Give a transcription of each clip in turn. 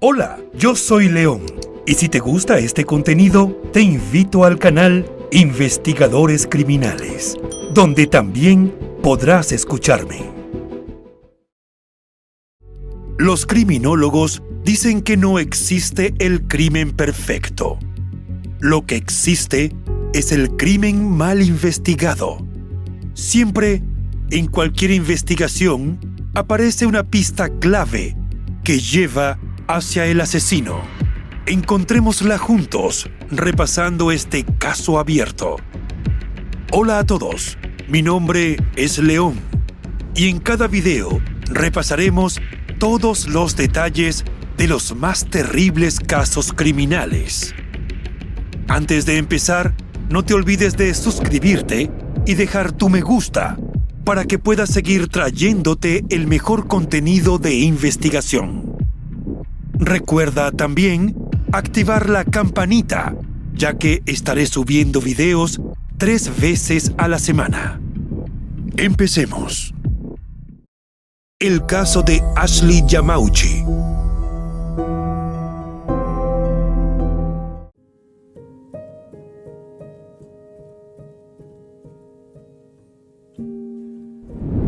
Hola, yo soy León. Y si te gusta este contenido, te invito al canal Investigadores Criminales, donde también podrás escucharme. Los criminólogos dicen que no existe el crimen perfecto. Lo que existe es el crimen mal investigado. Siempre, en cualquier investigación, aparece una pista clave que lleva hacia el asesino. Encontrémosla juntos, repasando este caso abierto. Hola a todos, mi nombre es León y en cada video repasaremos todos los detalles de los más terribles casos criminales. Antes de empezar, no te olvides de suscribirte y dejar tu me gusta para que puedas seguir trayéndote el mejor contenido de investigación. Recuerda también activar la campanita, ya que estaré subiendo videos tres veces a la semana. Empecemos. El caso de Ashley Yamauchi.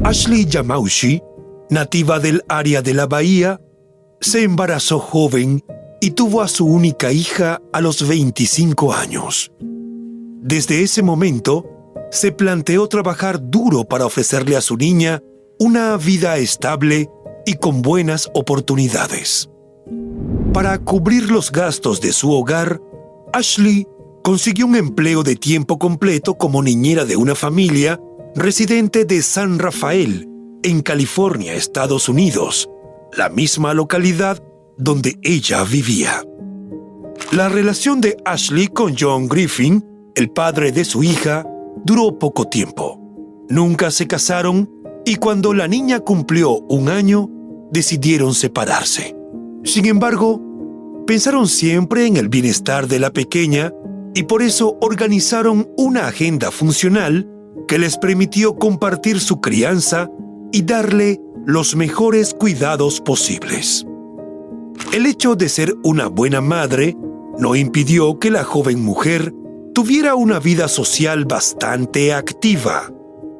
Ashley Yamauchi, nativa del área de la bahía, se embarazó joven y tuvo a su única hija a los 25 años. Desde ese momento, se planteó trabajar duro para ofrecerle a su niña una vida estable y con buenas oportunidades. Para cubrir los gastos de su hogar, Ashley consiguió un empleo de tiempo completo como niñera de una familia residente de San Rafael, en California, Estados Unidos, la misma localidad donde ella vivía. La relación de Ashley con John Griffin, el padre de su hija, duró poco tiempo. Nunca se casaron y cuando la niña cumplió un año, decidieron separarse. Sin embargo, pensaron siempre en el bienestar de la pequeña y por eso organizaron una agenda funcional que les permitió compartir su crianza y darle los mejores cuidados posibles. El hecho de ser una buena madre no impidió que la joven mujer tuviera una vida social bastante activa.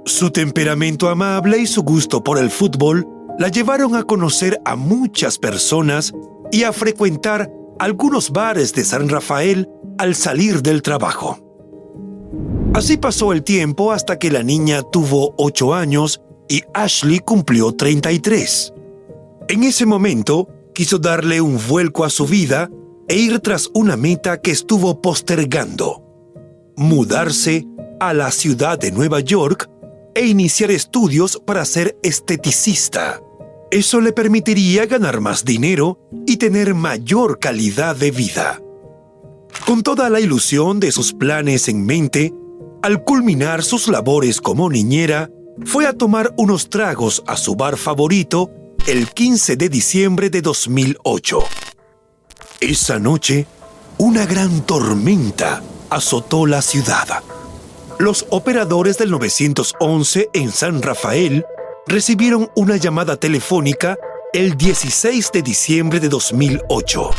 Su temperamento amable y su gusto por el fútbol la llevaron a conocer a muchas personas y a frecuentar algunos bares de San Rafael al salir del trabajo. Así pasó el tiempo hasta que la niña tuvo 8 años y Ashley cumplió 33. En ese momento, quiso darle un vuelco a su vida e ir tras una meta que estuvo postergando. Mudarse a la ciudad de Nueva York e iniciar estudios para ser esteticista. Eso le permitiría ganar más dinero y tener mayor calidad de vida. Con toda la ilusión de sus planes en mente, al culminar sus labores como niñera, fue a tomar unos tragos a su bar favorito el 15 de diciembre de 2008. Esa noche, una gran tormenta azotó la ciudad. Los operadores del 911 en San Rafael recibieron una llamada telefónica el 16 de diciembre de 2008.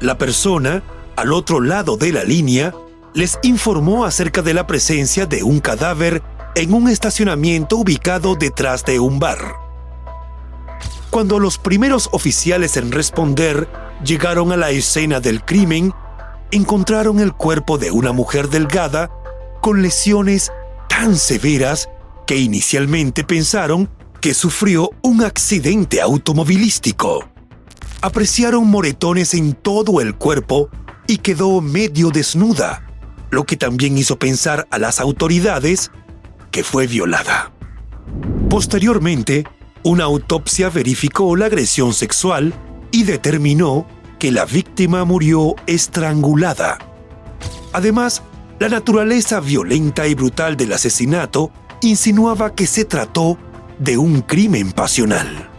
La persona, al otro lado de la línea, les informó acerca de la presencia de un cadáver en un estacionamiento ubicado detrás de un bar. Cuando los primeros oficiales en responder llegaron a la escena del crimen, encontraron el cuerpo de una mujer delgada con lesiones tan severas que inicialmente pensaron que sufrió un accidente automovilístico. Apreciaron moretones en todo el cuerpo y quedó medio desnuda, lo que también hizo pensar a las autoridades que fue violada. Posteriormente, una autopsia verificó la agresión sexual y determinó que la víctima murió estrangulada. Además, la naturaleza violenta y brutal del asesinato insinuaba que se trató de un crimen pasional.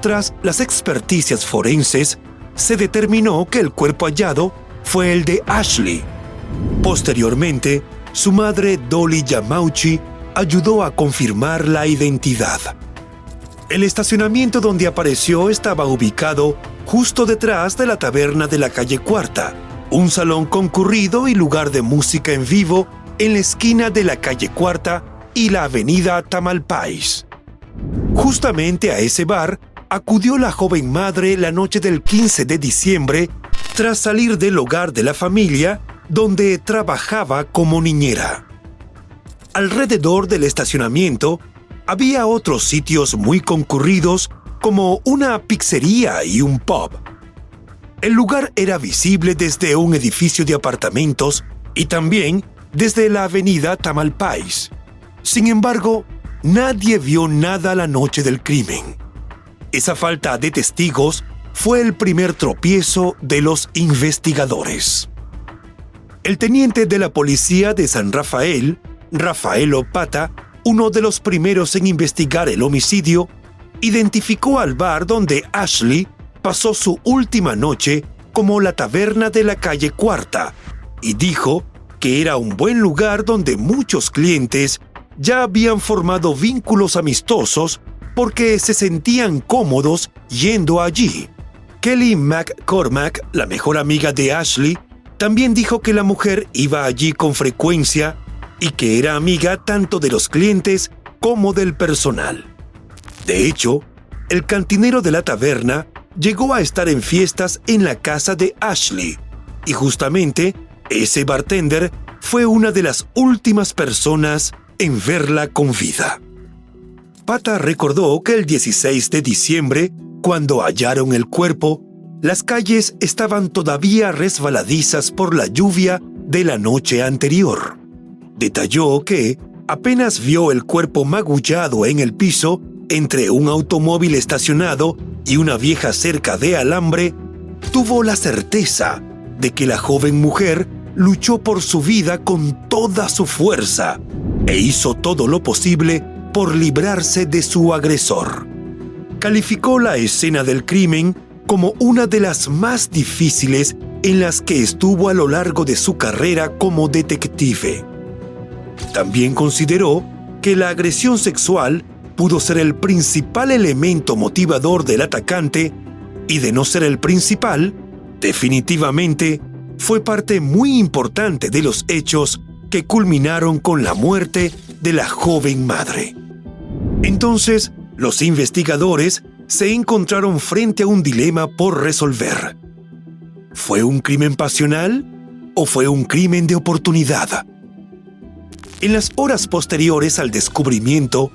Tras las experticias forenses, se determinó que el cuerpo hallado fue el de Ashley. Posteriormente, su madre Dolly Yamauchi ayudó a confirmar la identidad. El estacionamiento donde apareció estaba ubicado justo detrás de la taberna de la calle Cuarta, un salón concurrido y lugar de música en vivo en la esquina de la calle Cuarta y la avenida Tamalpais. Justamente a ese bar acudió la joven madre la noche del 15 de diciembre tras salir del hogar de la familia donde trabajaba como niñera. Alrededor del estacionamiento había otros sitios muy concurridos como una pizzería y un pub. El lugar era visible desde un edificio de apartamentos y también desde la avenida Tamalpais. Sin embargo, nadie vio nada la noche del crimen. Esa falta de testigos fue el primer tropiezo de los investigadores. El teniente de la policía de San Rafael, Rafael Opata, uno de los primeros en investigar el homicidio, identificó al bar donde Ashley pasó su última noche como la taberna de la calle Cuarta y dijo que era un buen lugar donde muchos clientes ya habían formado vínculos amistosos porque se sentían cómodos yendo allí. Kelly McCormack, la mejor amiga de Ashley, también dijo que la mujer iba allí con frecuencia y que era amiga tanto de los clientes como del personal. De hecho, el cantinero de la taberna llegó a estar en fiestas en la casa de Ashley y justamente ese bartender fue una de las últimas personas en verla con vida. Pata recordó que el 16 de diciembre, cuando hallaron el cuerpo, las calles estaban todavía resbaladizas por la lluvia de la noche anterior. Detalló que apenas vio el cuerpo magullado en el piso entre un automóvil estacionado y una vieja cerca de alambre, tuvo la certeza de que la joven mujer luchó por su vida con toda su fuerza e hizo todo lo posible por librarse de su agresor. Calificó la escena del crimen como una de las más difíciles en las que estuvo a lo largo de su carrera como detective. También consideró que la agresión sexual pudo ser el principal elemento motivador del atacante y de no ser el principal, definitivamente fue parte muy importante de los hechos que culminaron con la muerte de la joven madre. Entonces, los investigadores se encontraron frente a un dilema por resolver. ¿Fue un crimen pasional o fue un crimen de oportunidad? En las horas posteriores al descubrimiento,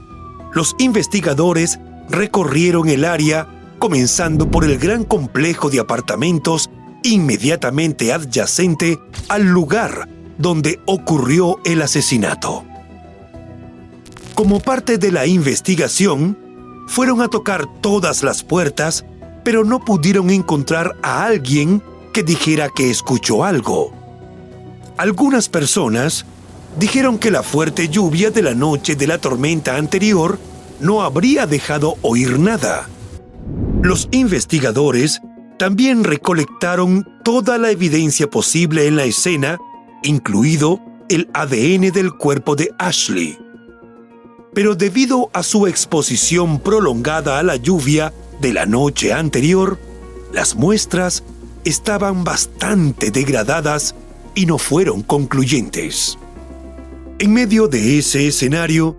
los investigadores recorrieron el área comenzando por el gran complejo de apartamentos inmediatamente adyacente al lugar donde ocurrió el asesinato. Como parte de la investigación, fueron a tocar todas las puertas, pero no pudieron encontrar a alguien que dijera que escuchó algo. Algunas personas dijeron que la fuerte lluvia de la noche de la tormenta anterior no habría dejado oír nada. Los investigadores también recolectaron toda la evidencia posible en la escena, incluido el ADN del cuerpo de Ashley. Pero debido a su exposición prolongada a la lluvia de la noche anterior, las muestras estaban bastante degradadas y no fueron concluyentes. En medio de ese escenario,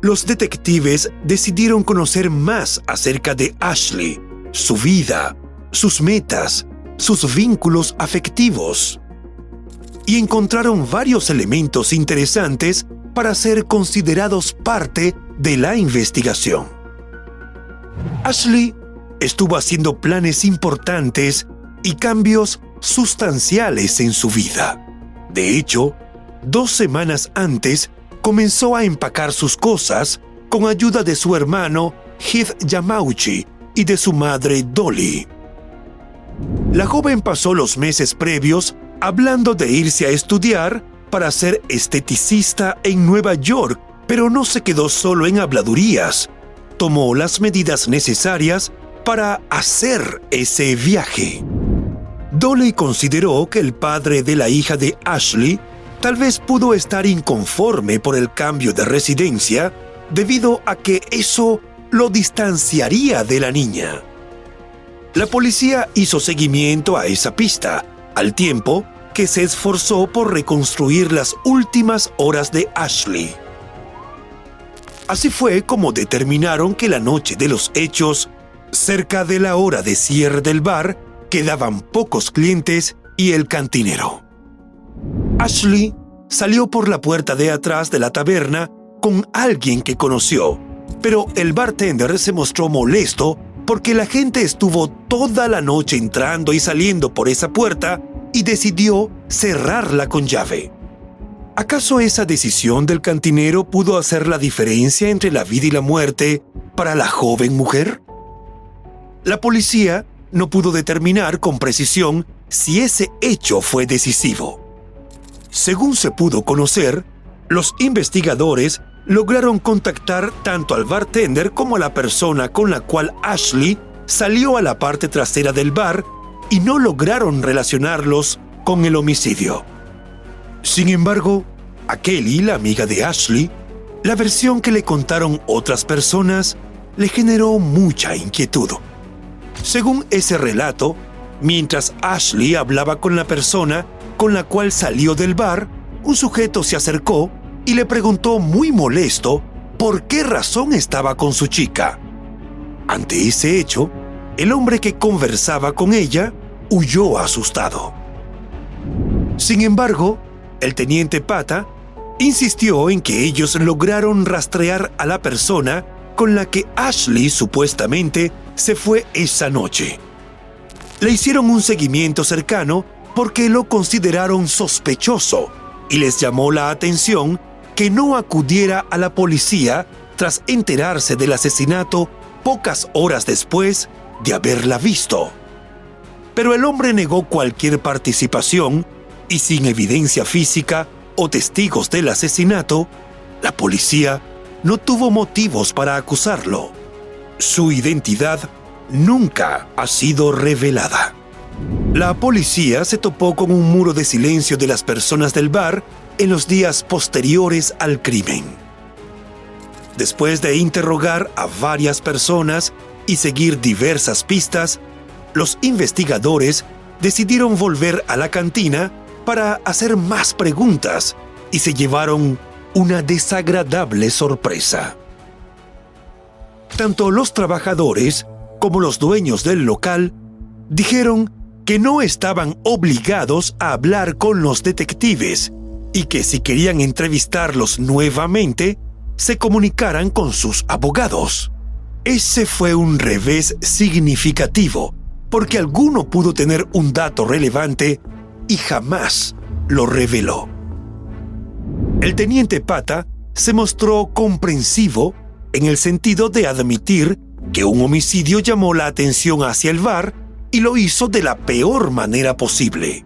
los detectives decidieron conocer más acerca de Ashley, su vida, sus metas, sus vínculos afectivos. Y encontraron varios elementos interesantes para ser considerados parte de la investigación. Ashley estuvo haciendo planes importantes y cambios sustanciales en su vida. De hecho, dos semanas antes, comenzó a empacar sus cosas con ayuda de su hermano Heath Yamauchi y de su madre Dolly. La joven pasó los meses previos hablando de irse a estudiar para ser esteticista en Nueva York, pero no se quedó solo en habladurías. Tomó las medidas necesarias para hacer ese viaje. Dolly consideró que el padre de la hija de Ashley tal vez pudo estar inconforme por el cambio de residencia debido a que eso lo distanciaría de la niña. La policía hizo seguimiento a esa pista, al tiempo que se esforzó por reconstruir las últimas horas de Ashley. Así fue como determinaron que la noche de los hechos, cerca de la hora de cierre del bar, quedaban pocos clientes y el cantinero. Ashley salió por la puerta de atrás de la taberna con alguien que conoció, pero el bartender se mostró molesto porque la gente estuvo toda la noche entrando y saliendo por esa puerta y decidió cerrarla con llave. ¿Acaso esa decisión del cantinero pudo hacer la diferencia entre la vida y la muerte para la joven mujer? La policía no pudo determinar con precisión si ese hecho fue decisivo. Según se pudo conocer, los investigadores lograron contactar tanto al bartender como a la persona con la cual Ashley salió a la parte trasera del bar y no lograron relacionarlos con el homicidio. Sin embargo, a Kelly, la amiga de Ashley, la versión que le contaron otras personas le generó mucha inquietud. Según ese relato, mientras Ashley hablaba con la persona con la cual salió del bar, un sujeto se acercó y le preguntó muy molesto por qué razón estaba con su chica. Ante ese hecho, el hombre que conversaba con ella huyó asustado. Sin embargo, el teniente Pata insistió en que ellos lograron rastrear a la persona con la que Ashley supuestamente se fue esa noche. Le hicieron un seguimiento cercano porque lo consideraron sospechoso y les llamó la atención que no acudiera a la policía tras enterarse del asesinato pocas horas después de haberla visto. Pero el hombre negó cualquier participación y sin evidencia física o testigos del asesinato, la policía no tuvo motivos para acusarlo. Su identidad nunca ha sido revelada. La policía se topó con un muro de silencio de las personas del bar en los días posteriores al crimen. Después de interrogar a varias personas y seguir diversas pistas, los investigadores decidieron volver a la cantina para hacer más preguntas y se llevaron una desagradable sorpresa. Tanto los trabajadores como los dueños del local dijeron que no estaban obligados a hablar con los detectives y que si querían entrevistarlos nuevamente, se comunicaran con sus abogados. Ese fue un revés significativo, porque alguno pudo tener un dato relevante y jamás lo reveló. El teniente Pata se mostró comprensivo en el sentido de admitir que un homicidio llamó la atención hacia el bar y lo hizo de la peor manera posible.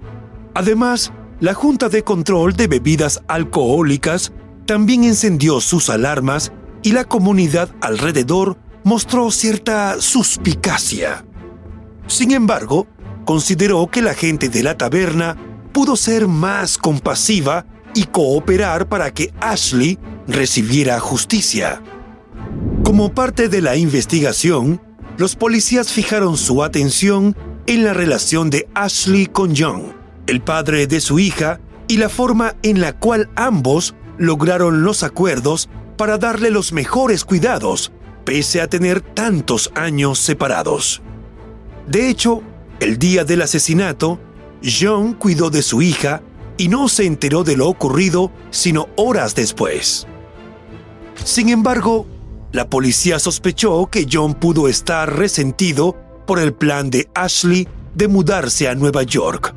Además, la Junta de Control de Bebidas Alcohólicas también encendió sus alarmas y la comunidad alrededor mostró cierta suspicacia. Sin embargo, consideró que la gente de la taberna pudo ser más compasiva y cooperar para que Ashley recibiera justicia. Como parte de la investigación, los policías fijaron su atención en la relación de Ashley con John, el padre de su hija, y la forma en la cual ambos lograron los acuerdos para darle los mejores cuidados, pese a tener tantos años separados. De hecho, el día del asesinato, John cuidó de su hija y no se enteró de lo ocurrido sino horas después. Sin embargo, la policía sospechó que John pudo estar resentido por el plan de Ashley de mudarse a Nueva York.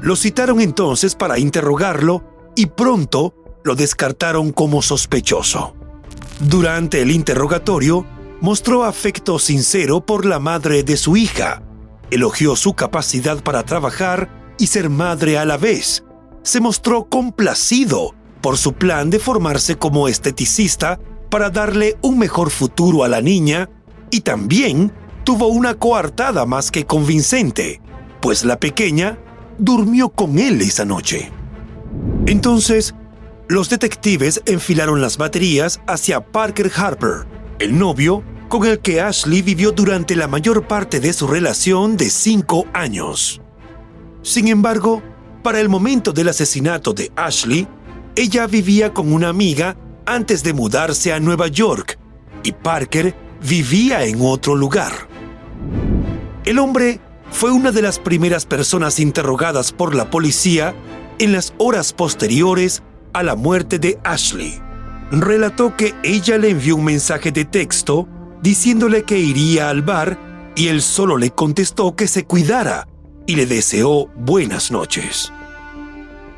Lo citaron entonces para interrogarlo y pronto lo descartaron como sospechoso. Durante el interrogatorio, mostró afecto sincero por la madre de su hija, elogió su capacidad para trabajar y ser madre a la vez, se mostró complacido por su plan de formarse como esteticista para darle un mejor futuro a la niña y también tuvo una coartada más que convincente, pues la pequeña durmió con él esa noche. Entonces, los detectives enfilaron las baterías hacia Parker Harper, el novio con el que Ashley vivió durante la mayor parte de su relación de cinco años. Sin embargo, para el momento del asesinato de Ashley, ella vivía con una amiga antes de mudarse a Nueva York y Parker vivía en otro lugar. El hombre fue una de las primeras personas interrogadas por la policía en las horas posteriores a la muerte de Ashley. Relató que ella le envió un mensaje de texto diciéndole que iría al bar y él solo le contestó que se cuidara y le deseó buenas noches.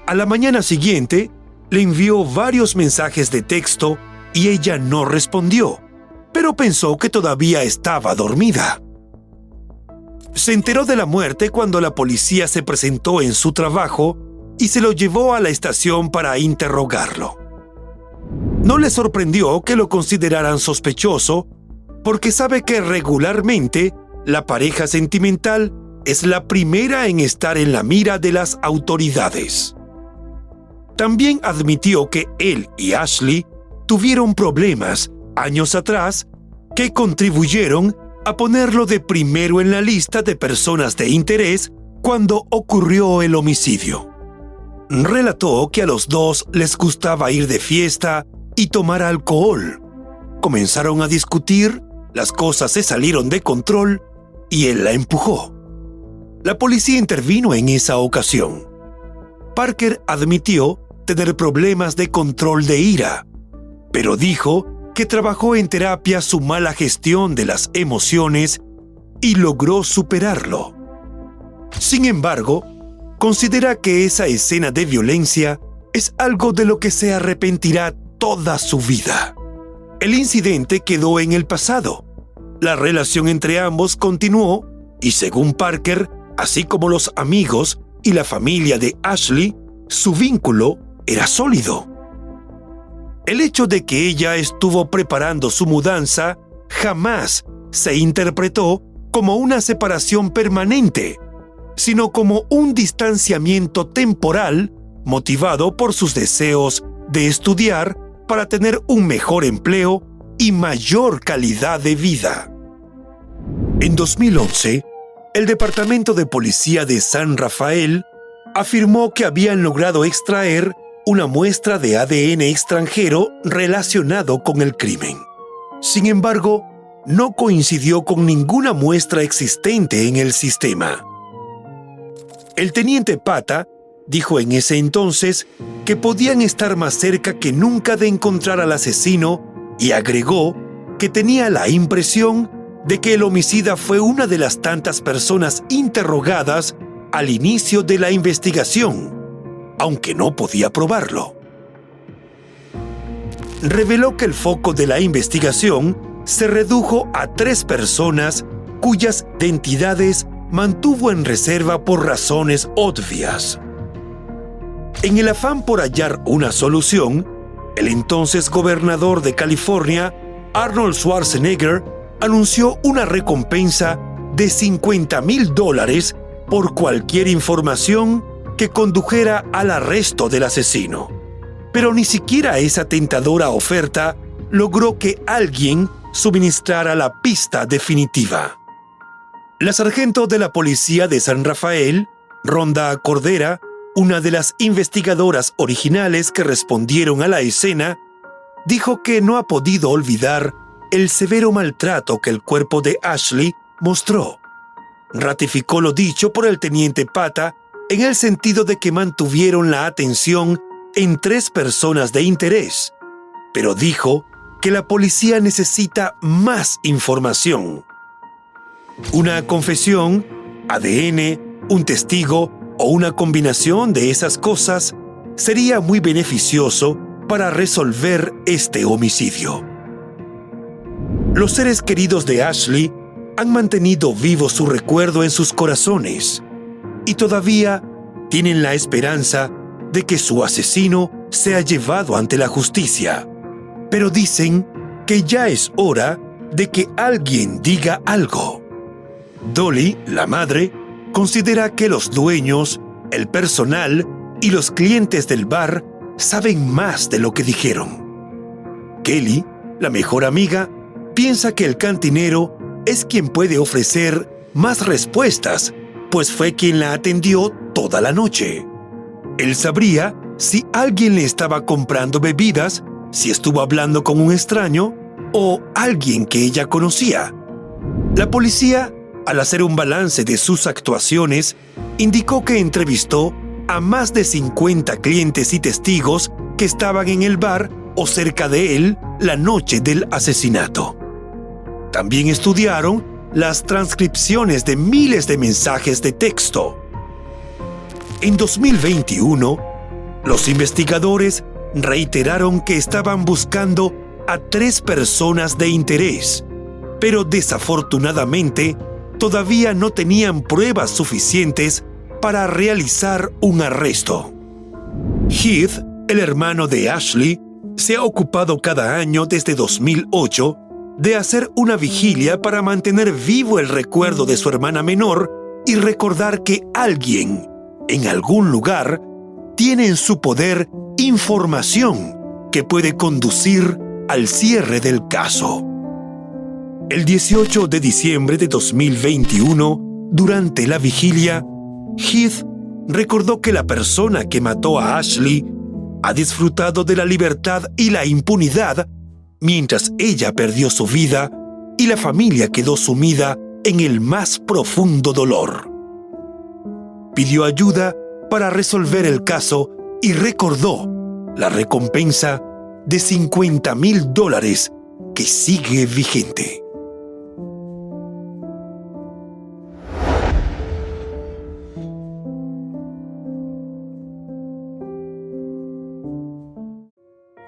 A la mañana siguiente, le envió varios mensajes de texto y ella no respondió, pero pensó que todavía estaba dormida. Se enteró de la muerte cuando la policía se presentó en su trabajo y se lo llevó a la estación para interrogarlo. No le sorprendió que lo consideraran sospechoso porque sabe que regularmente la pareja sentimental es la primera en estar en la mira de las autoridades. También admitió que él y Ashley tuvieron problemas años atrás que contribuyeron a ponerlo de primero en la lista de personas de interés cuando ocurrió el homicidio. Relató que a los dos les gustaba ir de fiesta y tomar alcohol. Comenzaron a discutir, las cosas se salieron de control y él la empujó. La policía intervino en esa ocasión. Parker admitió tener problemas de control de ira, pero dijo que trabajó en terapia su mala gestión de las emociones y logró superarlo. Sin embargo, considera que esa escena de violencia es algo de lo que se arrepentirá toda su vida. El incidente quedó en el pasado. La relación entre ambos continuó y según Parker, así como los amigos y la familia de Ashley, su vínculo era sólido. El hecho de que ella estuvo preparando su mudanza jamás se interpretó como una separación permanente, sino como un distanciamiento temporal motivado por sus deseos de estudiar para tener un mejor empleo y mayor calidad de vida. En 2011, el Departamento de Policía de San Rafael afirmó que habían logrado extraer una muestra de ADN extranjero relacionado con el crimen. Sin embargo, no coincidió con ninguna muestra existente en el sistema. El teniente Pata dijo en ese entonces que podían estar más cerca que nunca de encontrar al asesino y agregó que tenía la impresión de que el homicida fue una de las tantas personas interrogadas al inicio de la investigación aunque no podía probarlo. Reveló que el foco de la investigación se redujo a tres personas cuyas identidades mantuvo en reserva por razones obvias. En el afán por hallar una solución, el entonces gobernador de California, Arnold Schwarzenegger, anunció una recompensa de 50 mil dólares por cualquier información que condujera al arresto del asesino. Pero ni siquiera esa tentadora oferta logró que alguien suministrara la pista definitiva. La sargento de la policía de San Rafael, Ronda Cordera, una de las investigadoras originales que respondieron a la escena, dijo que no ha podido olvidar el severo maltrato que el cuerpo de Ashley mostró. Ratificó lo dicho por el teniente Pata en el sentido de que mantuvieron la atención en tres personas de interés, pero dijo que la policía necesita más información. Una confesión, ADN, un testigo o una combinación de esas cosas sería muy beneficioso para resolver este homicidio. Los seres queridos de Ashley han mantenido vivo su recuerdo en sus corazones y todavía tienen la esperanza de que su asesino sea llevado ante la justicia. Pero dicen que ya es hora de que alguien diga algo. Dolly, la madre, considera que los dueños, el personal y los clientes del bar saben más de lo que dijeron. Kelly, la mejor amiga, piensa que el cantinero es quien puede ofrecer más respuestas, pues fue quien la atendió toda la noche. Él sabría si alguien le estaba comprando bebidas, si estuvo hablando con un extraño o alguien que ella conocía. La policía, al hacer un balance de sus actuaciones, indicó que entrevistó a más de 50 clientes y testigos que estaban en el bar o cerca de él la noche del asesinato. También estudiaron las transcripciones de miles de mensajes de texto. En 2021, los investigadores reiteraron que estaban buscando a tres personas de interés, pero desafortunadamente todavía no tenían pruebas suficientes para realizar un arresto. Heath, el hermano de Ashley, se ha ocupado cada año desde 2008 de hacer una vigilia para mantener vivo el recuerdo de su hermana menor y recordar que alguien, en algún lugar, tiene en su poder información que puede conducir al cierre del caso. El 18 de diciembre de 2021, durante la vigilia, Heath recordó que la persona que mató a Ashley ha disfrutado de la libertad y la impunidad mientras ella perdió su vida y la familia quedó sumida en el más profundo dolor. Pidió ayuda para resolver el caso y recordó la recompensa de 50 mil dólares que sigue vigente.